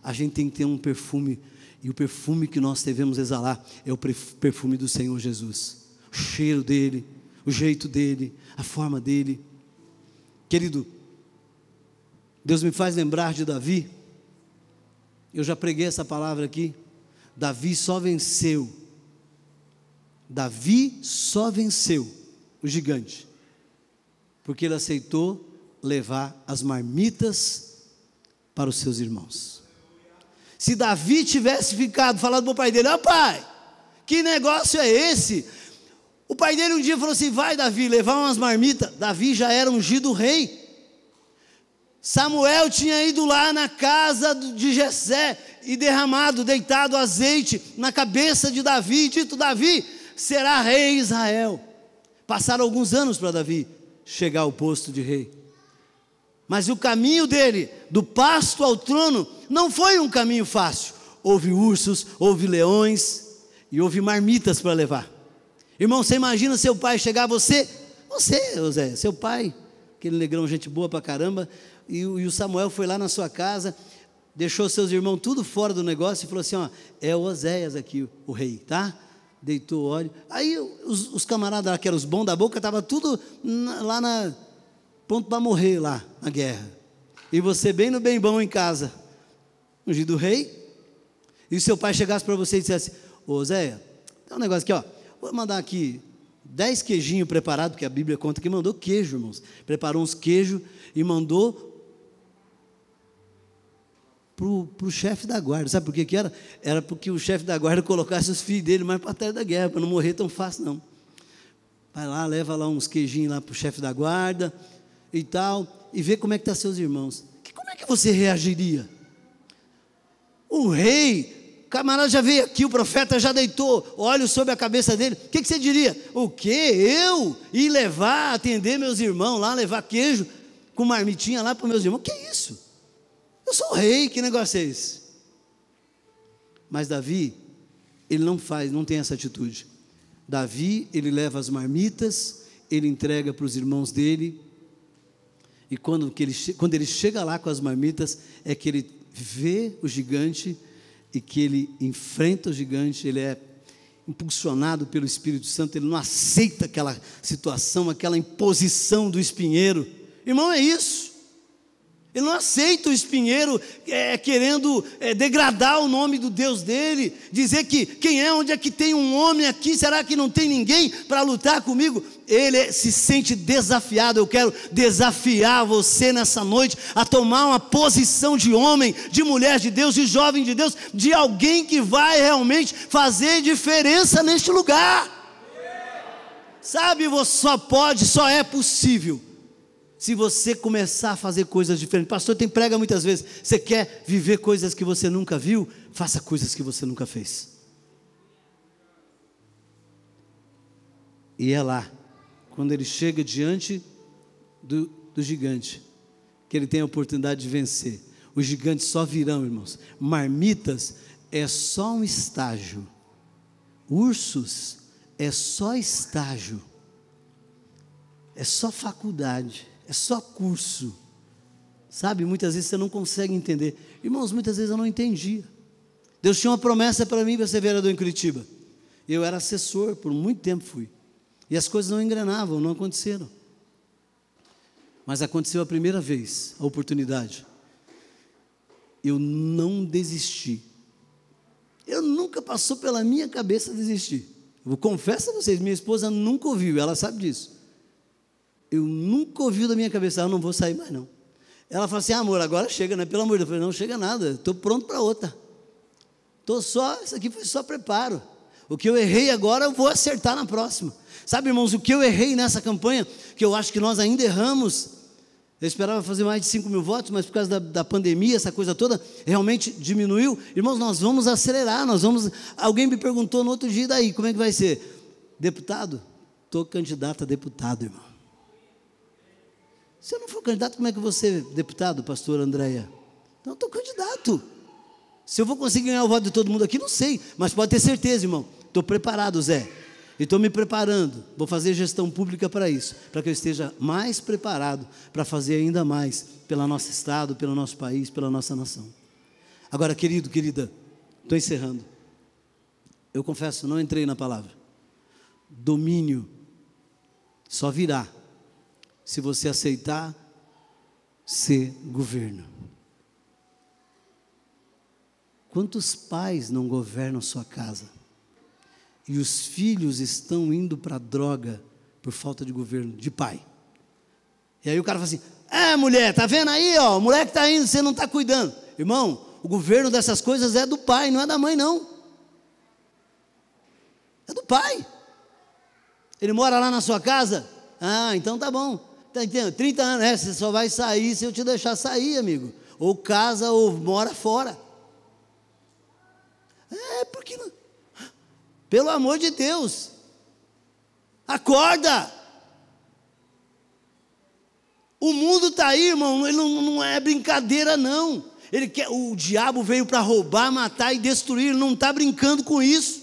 A gente tem que ter um perfume, e o perfume que nós devemos exalar é o perfume do Senhor Jesus. O cheiro dele, o jeito dele, a forma dele. Querido, Deus me faz lembrar de Davi. Eu já preguei essa palavra aqui. Davi só venceu. Davi só venceu o gigante, porque ele aceitou levar as marmitas para os seus irmãos. Se Davi tivesse ficado falando para o pai dele: Ó oh, pai, que negócio é esse? O pai dele um dia falou assim: Vai, Davi, levar umas marmitas. Davi já era ungido rei. Samuel tinha ido lá na casa de Jessé e derramado, deitado azeite na cabeça de Davi, e dito: Davi será rei Israel. Passaram alguns anos para Davi chegar ao posto de rei. Mas o caminho dele, do pasto ao trono, não foi um caminho fácil. houve ursos, houve leões e houve marmitas para levar. Irmão, você imagina seu pai chegar, você, você, José, seu pai, aquele negrão, gente boa pra caramba, e, e o Samuel foi lá na sua casa, deixou seus irmãos tudo fora do negócio e falou assim: ó, é o Oséias aqui, o rei, tá? Deitou óleo. Aí os, os camaradas que eram os bons da boca, estavam tudo na, lá na. ponto para morrer lá na guerra. E você bem no bem bom em casa, ungido do rei. E seu pai chegasse para você e dissesse: Ô Zé, tem um negócio aqui, ó. Vou mandar aqui dez queijinhos preparados, porque a Bíblia conta que mandou queijo, irmãos. Preparou uns queijos e mandou para o chefe da guarda. Sabe por que, que era? Era porque o chefe da guarda colocasse os filhos dele mais para trás da guerra, para não morrer tão fácil, não. Vai lá, leva lá uns queijinhos lá para o chefe da guarda e tal, e vê como é que estão tá seus irmãos. Que, como é que você reagiria? O rei camarada já veio aqui, o profeta já deitou olhos sobre a cabeça dele. O que, que, você diria? O que? Eu ir levar, atender meus irmãos lá, levar queijo com marmitinha lá para meus irmãos? Que isso? Eu sou rei, que negócio é esse? Mas Davi, ele não faz, não tem essa atitude. Davi, ele leva as marmitas, ele entrega para os irmãos dele, e quando, que ele, quando ele chega lá com as marmitas, é que ele vê o gigante e que ele enfrenta o gigante, ele é impulsionado pelo Espírito Santo, ele não aceita aquela situação, aquela imposição do espinheiro. Irmão, é isso. Ele não aceita o espinheiro é, querendo é, degradar o nome do Deus dele, dizer que quem é, onde é que tem um homem aqui, será que não tem ninguém para lutar comigo? Ele se sente desafiado. Eu quero desafiar você nessa noite a tomar uma posição de homem, de mulher de Deus, de jovem de Deus, de alguém que vai realmente fazer diferença neste lugar. Sabe, você só pode, só é possível se você começar a fazer coisas diferentes. Pastor, tem prega muitas vezes. Você quer viver coisas que você nunca viu? Faça coisas que você nunca fez. E é lá, quando ele chega diante do, do gigante, que ele tem a oportunidade de vencer. Os gigantes só virão, irmãos. Marmitas é só um estágio. Ursos é só estágio. É só faculdade é só curso. Sabe, muitas vezes você não consegue entender. Irmãos, muitas vezes eu não entendia. Deus tinha uma promessa para mim para ser vereador em Curitiba. Eu era assessor, por muito tempo fui. E as coisas não engrenavam, não aconteceram. Mas aconteceu a primeira vez, a oportunidade. Eu não desisti. Eu nunca passou pela minha cabeça desistir. Eu confesso a vocês, minha esposa nunca ouviu, ela sabe disso. Eu nunca ouvi da minha cabeça, ah, eu não vou sair mais não. Ela falou assim, ah, amor, agora chega, né? Pelo amor de Deus. Eu falei, não chega nada, estou pronto para outra. Estou só, isso aqui foi só preparo. O que eu errei agora, eu vou acertar na próxima. Sabe, irmãos, o que eu errei nessa campanha, que eu acho que nós ainda erramos, eu esperava fazer mais de 5 mil votos, mas por causa da, da, pandemia, essa coisa toda, realmente diminuiu. Irmãos, nós vamos acelerar, nós vamos. Alguém me perguntou no outro dia, daí, como é que vai ser? Deputado? Estou candidato a deputado, irmão. Se eu não for candidato, como é que você, deputado, pastor Andréia? Não, estou candidato. Se eu vou conseguir ganhar o voto de todo mundo aqui, não sei, mas pode ter certeza, irmão. Estou preparado, Zé. E estou me preparando. Vou fazer gestão pública para isso, para que eu esteja mais preparado para fazer ainda mais pelo nosso Estado, pelo nosso país, pela nossa nação. Agora, querido, querida, estou encerrando. Eu confesso, não entrei na palavra. Domínio só virá se você aceitar ser governo. Quantos pais não governam sua casa? E os filhos estão indo para a droga por falta de governo, de pai. E aí o cara fala assim: é mulher, tá vendo aí, ó, o moleque está indo, você não está cuidando. Irmão, o governo dessas coisas é do pai, não é da mãe, não. É do pai. Ele mora lá na sua casa? Ah, então tá bom. Está entendendo? 30 anos, é, você só vai sair se eu te deixar sair, amigo. Ou casa ou mora fora. É, porque não. Pelo amor de Deus. Acorda! O mundo está aí, irmão, ele não, não é brincadeira, não. Ele quer, o diabo veio para roubar, matar e destruir, ele não está brincando com isso.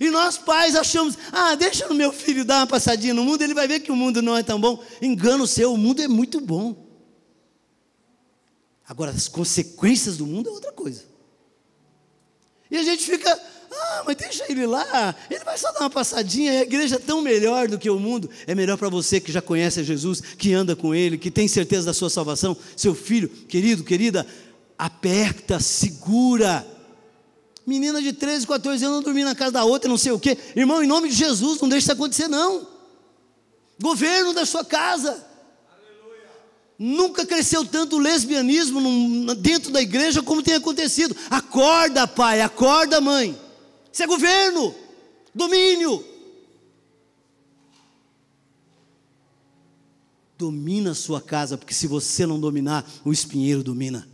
E nós pais achamos, ah, deixa o meu filho dar uma passadinha no mundo, ele vai ver que o mundo não é tão bom. Engano seu, o mundo é muito bom. Agora, as consequências do mundo é outra coisa. E a gente fica, ah, mas deixa ele lá, ele vai só dar uma passadinha, a igreja é tão melhor do que o mundo. É melhor para você que já conhece Jesus, que anda com ele, que tem certeza da sua salvação. Seu filho, querido, querida, aperta, segura. Menina de 13, 14 anos dormir na casa da outra, não sei o quê. Irmão, em nome de Jesus, não deixe isso acontecer, não. Governo da sua casa. Nunca cresceu tanto o lesbianismo dentro da igreja como tem acontecido. Acorda, pai, acorda, mãe. Isso é governo, domínio. Domina a sua casa, porque se você não dominar, o espinheiro domina.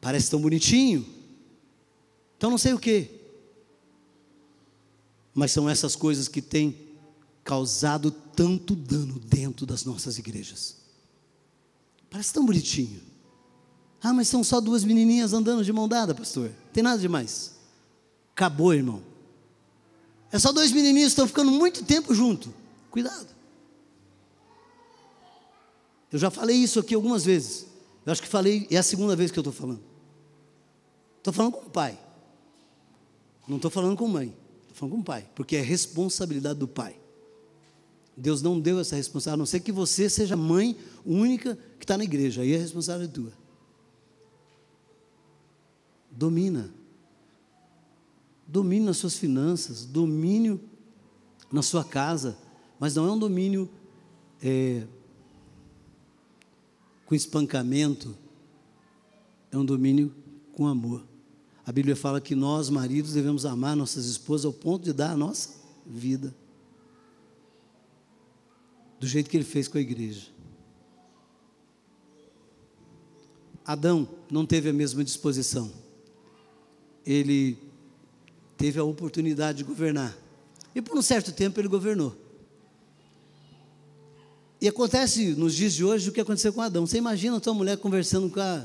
Parece tão bonitinho. Então não sei o que. Mas são essas coisas que têm causado tanto dano dentro das nossas igrejas. Parece tão bonitinho. Ah, mas são só duas menininhas andando de mão dada, pastor. Tem nada demais. Acabou, irmão. É só dois menininhos que estão ficando muito tempo junto. Cuidado. Eu já falei isso aqui algumas vezes. Eu acho que falei, é a segunda vez que eu estou falando. Estou falando com o pai. Não estou falando com mãe. Estou falando com o pai. Porque é responsabilidade do pai. Deus não deu essa responsabilidade, a não ser que você seja mãe única que está na igreja. Aí é responsabilidade tua domina. Domínio nas suas finanças, domínio na sua casa, mas não é um domínio é, com espancamento, é um domínio com amor. A Bíblia fala que nós, maridos, devemos amar nossas esposas ao ponto de dar a nossa vida. Do jeito que ele fez com a igreja. Adão não teve a mesma disposição ele teve a oportunidade de governar. E por um certo tempo ele governou. E acontece nos dias de hoje o que aconteceu com Adão. Você imagina a tua mulher conversando com a,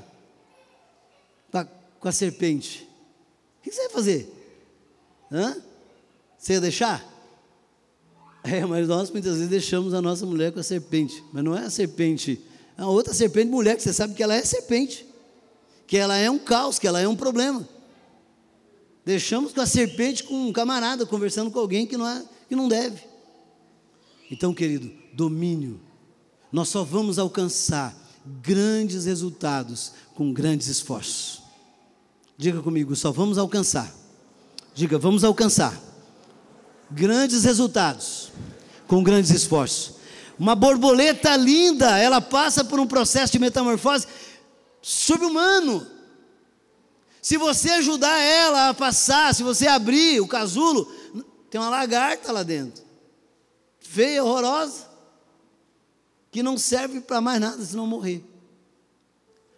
com a, com a serpente. O que você vai fazer? Hã? Você ia deixar? <laughs> É, mas nós muitas vezes deixamos a nossa mulher com a serpente. Mas não é a serpente, é a outra serpente mulher, que você sabe que ela é serpente. Que ela é um caos, que ela é um problema. Deixamos com a serpente com um camarada conversando com alguém que não, é, que não deve. Então, querido, domínio. Nós só vamos alcançar grandes resultados com grandes esforços. Diga comigo, só vamos alcançar. Diga, vamos alcançar grandes resultados com grandes esforços. Uma borboleta linda, ela passa por um processo de metamorfose subhumano. Se você ajudar ela a passar, se você abrir o casulo, tem uma lagarta lá dentro. Feia, horrorosa. Que não serve para mais nada se não morrer.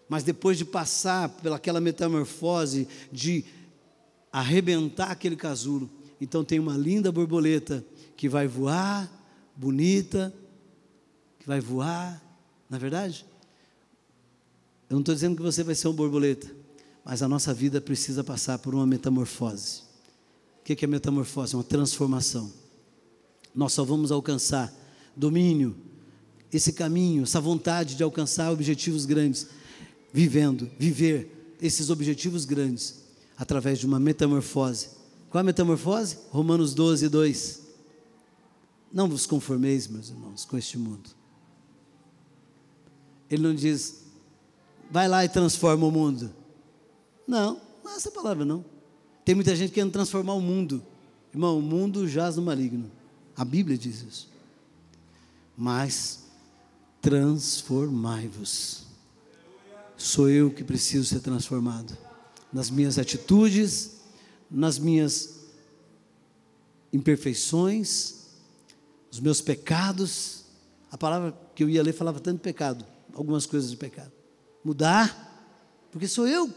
Mas depois de passar pelaquela metamorfose, de arrebentar aquele casulo, então tem uma linda borboleta que vai voar, bonita, que vai voar, na é verdade? Eu não estou dizendo que você vai ser uma borboleta. Mas a nossa vida precisa passar por uma metamorfose. O que é metamorfose? Uma transformação. Nós só vamos alcançar domínio, esse caminho, essa vontade de alcançar objetivos grandes, vivendo, viver esses objetivos grandes através de uma metamorfose. Qual a metamorfose? Romanos 12, 2. Não vos conformeis, meus irmãos, com este mundo. Ele não diz, vai lá e transforma o mundo. Não, não é essa palavra não. Tem muita gente querendo transformar o mundo. Irmão, o mundo jaz no maligno. A Bíblia diz isso. Mas transformai-vos. Sou eu que preciso ser transformado. Nas minhas atitudes, nas minhas imperfeições, os meus pecados. A palavra que eu ia ler falava tanto de pecado, algumas coisas de pecado. Mudar, porque sou eu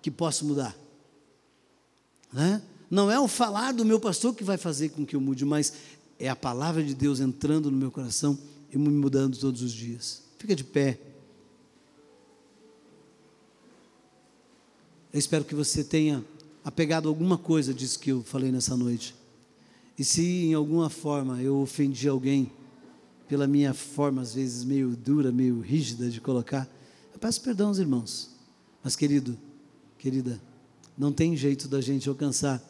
que posso mudar. Né? Não é o falar do meu pastor que vai fazer com que eu mude, mas é a palavra de Deus entrando no meu coração e me mudando todos os dias. Fica de pé. Eu espero que você tenha apegado alguma coisa disso que eu falei nessa noite. E se em alguma forma eu ofendi alguém, pela minha forma às vezes meio dura, meio rígida de colocar, eu peço perdão aos irmãos. Mas querido, querida, não tem jeito da gente alcançar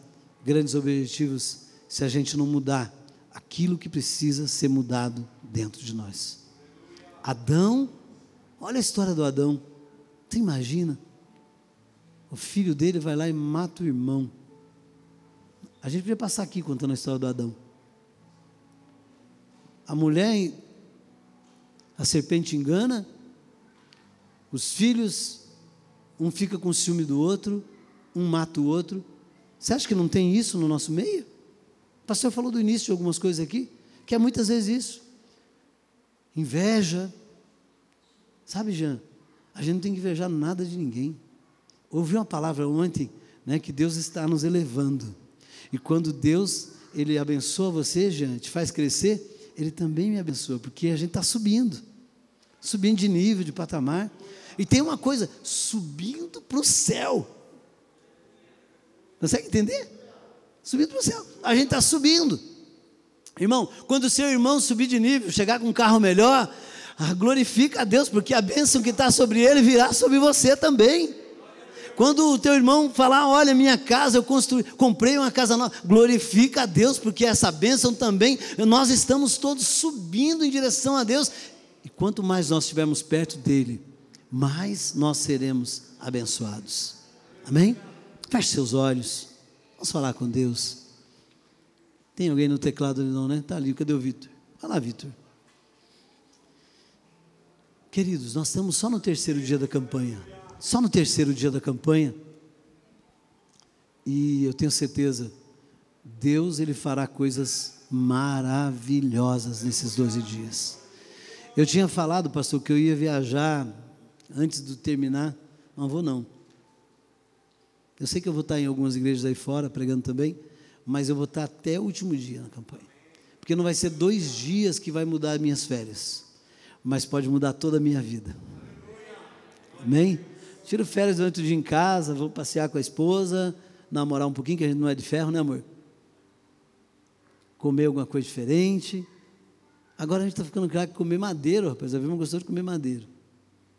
grandes objetivos se a gente não mudar aquilo que precisa ser mudado dentro de nós. Adão, olha a história do Adão. Você imagina? O filho dele vai lá e mata o irmão. A gente podia passar aqui contando a história do Adão. A mulher, a serpente engana, os filhos, um fica com ciúme do outro, um mata o outro. Você acha que não tem isso no nosso meio? Pastor falou do início de algumas coisas aqui, que é muitas vezes isso. Inveja. Sabe, Jean? A gente não tem que invejar nada de ninguém. Ouvi uma palavra ontem, né, que Deus está nos elevando. E quando Deus, Ele abençoa você, Jean, te faz crescer, Ele também me abençoa, porque a gente está subindo. Subindo de nível, de patamar. E tem uma coisa, subindo para o céu. Consegue entender? Subindo para o céu. A gente está subindo. Irmão, quando o seu irmão subir de nível, chegar com um carro melhor, ah, glorifica a Deus, porque a bênção que está sobre ele virá sobre você também. Quando o teu irmão falar, olha, minha casa, eu construí, comprei uma casa nova, glorifica a Deus, porque essa bênção também, nós estamos todos subindo em direção a Deus. E quanto mais nós estivermos perto dele, mais nós seremos abençoados. Amém? Feche seus olhos. Vamos falar com Deus. Tem alguém no teclado ali não, né? Está ali, cadê o Vitor? Vai lá, Vitor. Queridos, nós estamos só no terceiro dia da campanha. Só no terceiro dia da campanha. E eu tenho certeza, Deus ele fará coisas maravilhosas nesses 12 dias. Eu tinha falado, pastor, que eu ia viajar antes de terminar. Não vou não. Eu sei que eu vou estar em algumas igrejas aí fora pregando também, mas eu vou estar até o último dia na campanha. Porque não vai ser dois dias que vai mudar minhas férias mas pode mudar toda a minha vida. Amém? Tiro férias durante o dia em casa, vou passear com a esposa, namorar um pouquinho, que a gente não é de ferro, né, amor? Comer alguma coisa diferente. Agora a gente está ficando claro que comer madeiro, rapaz. A Vilma gostou de comer madeiro.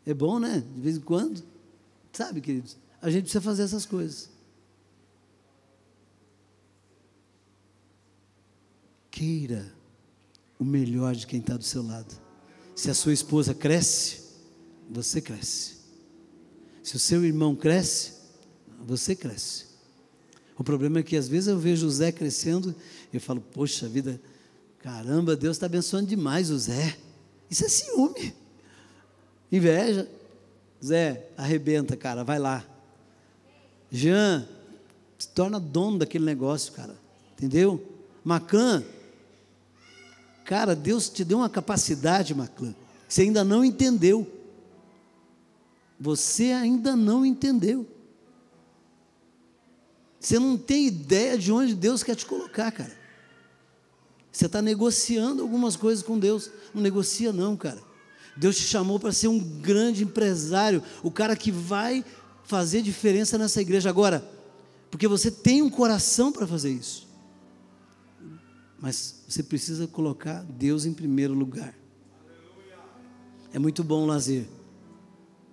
É bom, né? De vez em quando. Sabe, queridos? A gente precisa fazer essas coisas. Queira o melhor de quem está do seu lado. Se a sua esposa cresce, você cresce. Se o seu irmão cresce, você cresce. O problema é que às vezes eu vejo o Zé crescendo e eu falo, poxa vida, caramba, Deus está abençoando demais o Zé. Isso é ciúme, inveja. Zé, arrebenta, cara, vai lá. Jean, se torna dono daquele negócio, cara. Entendeu? Macan, Cara, Deus te deu uma capacidade, Maclã, que você ainda não entendeu. Você ainda não entendeu. Você não tem ideia de onde Deus quer te colocar, cara. Você está negociando algumas coisas com Deus. Não negocia, não, cara. Deus te chamou para ser um grande empresário, o cara que vai fazer diferença nessa igreja. Agora, porque você tem um coração para fazer isso. Mas você precisa colocar Deus em primeiro lugar. É muito bom o lazer.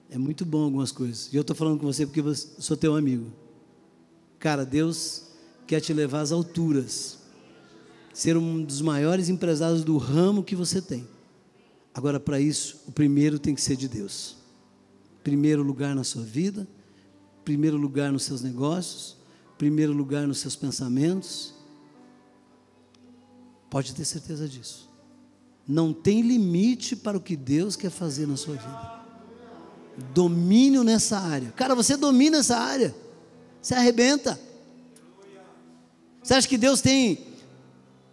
É muito bom algumas coisas. E eu estou falando com você porque eu sou teu amigo. Cara, Deus quer te levar às alturas. Ser um dos maiores empresários do ramo que você tem. Agora, para isso, o primeiro tem que ser de Deus. Primeiro lugar na sua vida, primeiro lugar nos seus negócios, primeiro lugar nos seus pensamentos Pode ter certeza disso. Não tem limite para o que Deus quer fazer na sua vida. Domínio nessa área. Cara, você domina essa área. Você arrebenta. Você acha que Deus tem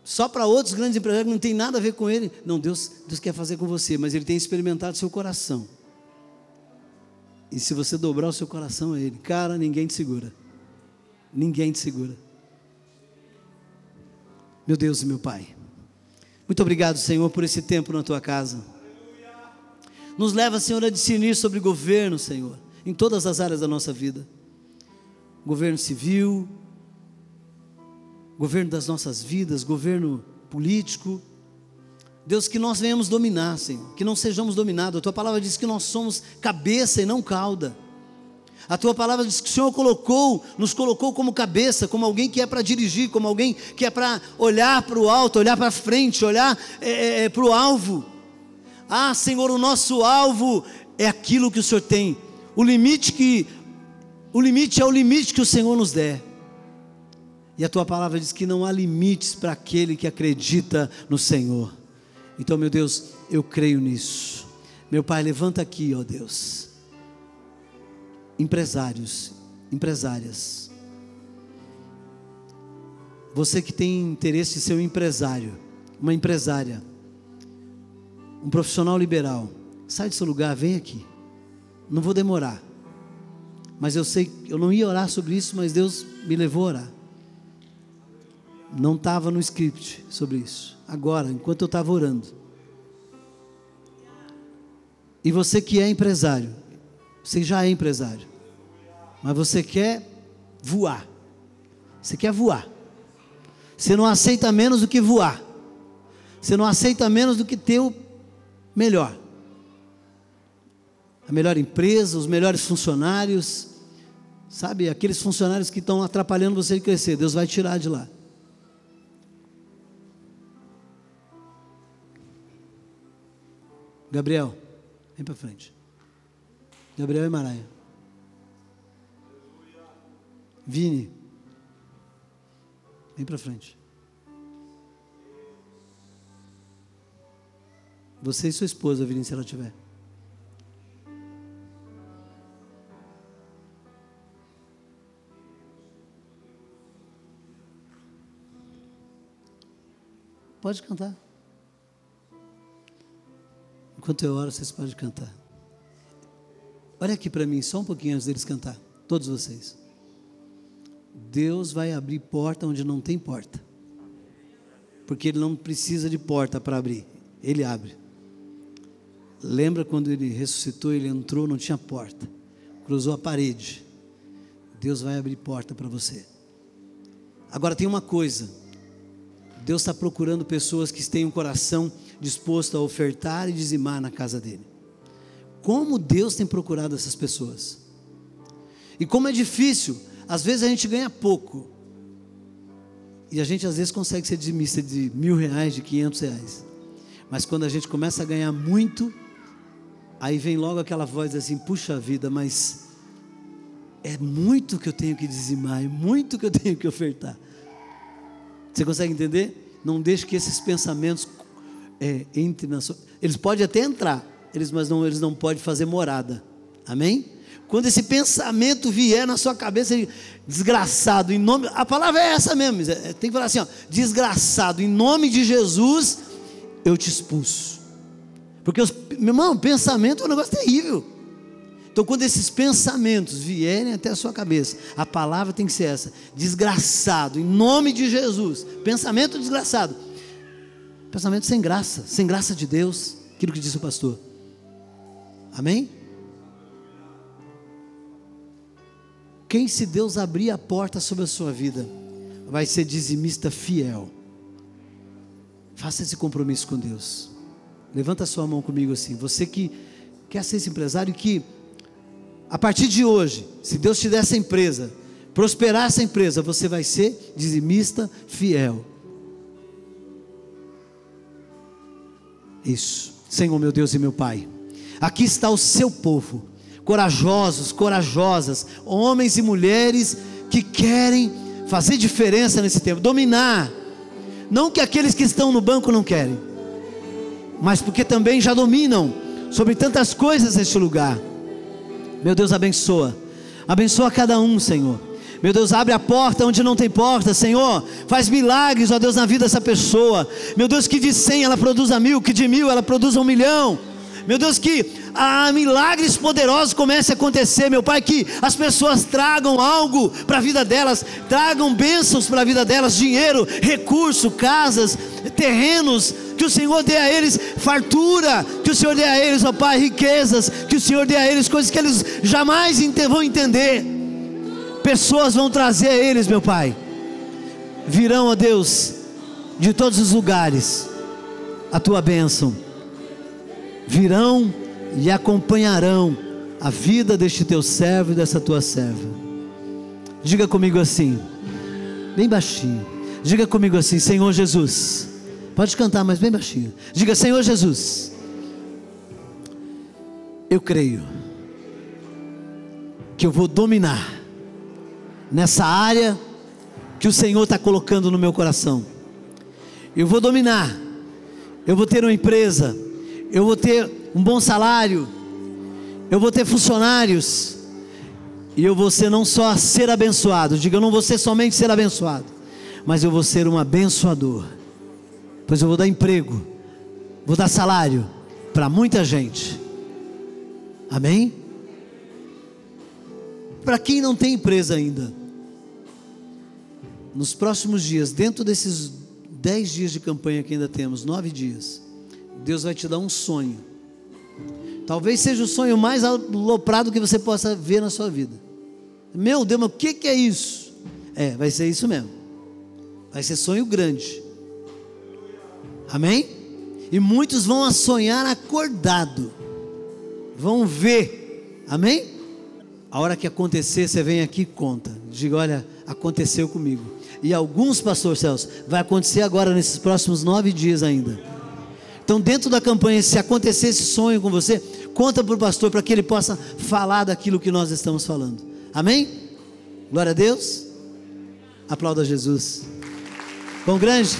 só para outros grandes empresários não tem nada a ver com ele? Não, Deus, Deus quer fazer com você, mas ele tem experimentado seu coração. E se você dobrar o seu coração a ele, cara, ninguém te segura. Ninguém te segura meu Deus e meu Pai. Muito obrigado, Senhor, por esse tempo na tua casa. Nos leva, Senhor, a discernir sobre governo, Senhor, em todas as áreas da nossa vida. governo civil, governo das nossas vidas, governo político. Deus, que nós venhamos dominar, Senhor, que não sejamos dominados. A tua palavra diz que nós somos cabeça e não cauda. A tua palavra diz que o Senhor colocou, nos colocou como cabeça, como alguém que é para dirigir, como alguém que é para olhar para o alto, olhar para frente, olhar é, é, é para o alvo. Ah, Senhor, o nosso alvo é aquilo que o Senhor tem. O limite que o limite é o limite que o Senhor nos der. E a tua palavra diz que não há limites para aquele que acredita no Senhor. Então, meu Deus, eu creio nisso. Meu Pai, levanta aqui, ó Deus. Empresários, empresárias. Você que tem interesse de ser um empresário, uma empresária, um profissional liberal, sai do seu lugar, vem aqui. Não vou demorar. Mas eu sei, eu não ia orar sobre isso, mas Deus me levou a orar. Não estava no script sobre isso. Agora, enquanto eu estava orando. E você que é empresário, você já é empresário, mas você quer voar. Você quer voar. Você não aceita menos do que voar. Você não aceita menos do que ter o melhor. A melhor empresa, os melhores funcionários, sabe, aqueles funcionários que estão atrapalhando você de crescer, Deus vai tirar de lá. Gabriel, vem para frente. Gabriel e Maraia. Vini, vem para frente. Você e sua esposa, Vini, se ela tiver. Pode cantar. Enquanto eu oro, vocês podem cantar. Olha aqui para mim, só um pouquinho antes deles cantar. Todos vocês. Deus vai abrir porta onde não tem porta. Porque Ele não precisa de porta para abrir. Ele abre. Lembra quando Ele ressuscitou, Ele entrou, não tinha porta. Cruzou a parede. Deus vai abrir porta para você. Agora tem uma coisa. Deus está procurando pessoas que têm um coração disposto a ofertar e dizimar na casa dele. Como Deus tem procurado essas pessoas. E como é difícil, às vezes a gente ganha pouco. E a gente às vezes consegue ser dizimista de mil reais, de quinhentos reais. Mas quando a gente começa a ganhar muito, aí vem logo aquela voz assim: puxa vida, mas é muito que eu tenho que dizimar, é muito que eu tenho que ofertar. Você consegue entender? Não deixe que esses pensamentos é, entre na sua. Eles podem até entrar, eles, mas não, eles não podem fazer morada. Amém? Quando esse pensamento vier na sua cabeça, desgraçado, em nome. A palavra é essa mesmo. É, tem que falar assim, ó, desgraçado, em nome de Jesus, eu te expulso. Porque, os, meu irmão, pensamento é um negócio terrível. Então, quando esses pensamentos vierem até a sua cabeça, a palavra tem que ser essa: desgraçado, em nome de Jesus. Pensamento desgraçado, Pensamento sem graça, sem graça de Deus, aquilo que disse o pastor. Amém? Quem, se Deus abrir a porta sobre a sua vida, vai ser dizimista fiel. Faça esse compromisso com Deus. Levanta a sua mão comigo assim. Você que quer ser esse empresário que, a partir de hoje, se Deus te der essa empresa, prosperar essa empresa, você vai ser dizimista fiel. Isso. Senhor, meu Deus e meu Pai. Aqui está o seu povo, corajosos, corajosas, homens e mulheres que querem fazer diferença nesse tempo, dominar. Não que aqueles que estão no banco não querem, mas porque também já dominam sobre tantas coisas neste lugar. Meu Deus, abençoa. Abençoa cada um, Senhor. Meu Deus, abre a porta onde não tem porta, Senhor. Faz milagres, ó Deus, na vida dessa pessoa. Meu Deus, que de cem ela produza mil, que de mil ela produza um milhão. Meu Deus, que ah, milagres poderosos comecem a acontecer, meu Pai, que as pessoas tragam algo para a vida delas, tragam bênçãos para a vida delas, dinheiro, recurso, casas, terrenos, que o Senhor dê a eles fartura, que o Senhor dê a eles, ó Pai, riquezas, que o Senhor dê a eles coisas que eles jamais vão entender Pessoas vão trazer a eles, meu Pai. Virão, ó Deus, de todos os lugares, a tua bênção. Virão e acompanharão a vida deste teu servo e dessa tua serva. Diga comigo assim, bem baixinho. Diga comigo assim, Senhor Jesus. Pode cantar, mas bem baixinho. Diga, Senhor Jesus. Eu creio que eu vou dominar nessa área que o Senhor está colocando no meu coração. Eu vou dominar, eu vou ter uma empresa, eu vou ter um bom salário, eu vou ter funcionários, e eu vou ser não só ser abençoado, diga, eu não vou ser somente ser abençoado, mas eu vou ser um abençoador, pois eu vou dar emprego, vou dar salário para muita gente, amém? Para quem não tem empresa ainda, nos próximos dias, dentro desses dez dias de campanha que ainda temos, nove dias, Deus vai te dar um sonho. Talvez seja o sonho mais aloprado que você possa ver na sua vida. Meu Deus, mas o que, é isso? É, vai ser isso mesmo. Vai ser sonho grande. Amém? E muitos vão sonhar acordado. Vão ver. Amém? A hora que acontecer, você vem aqui e conta. Diga, olha, aconteceu comigo. E alguns, pastor Celso, vai acontecer agora nesses próximos nove dias ainda. Então, dentro da campanha, se acontecer esse sonho com você, conta para o pastor para que ele possa falar daquilo que nós estamos falando. Amém? Glória a Deus. Aplauda Jesus. Bom grande.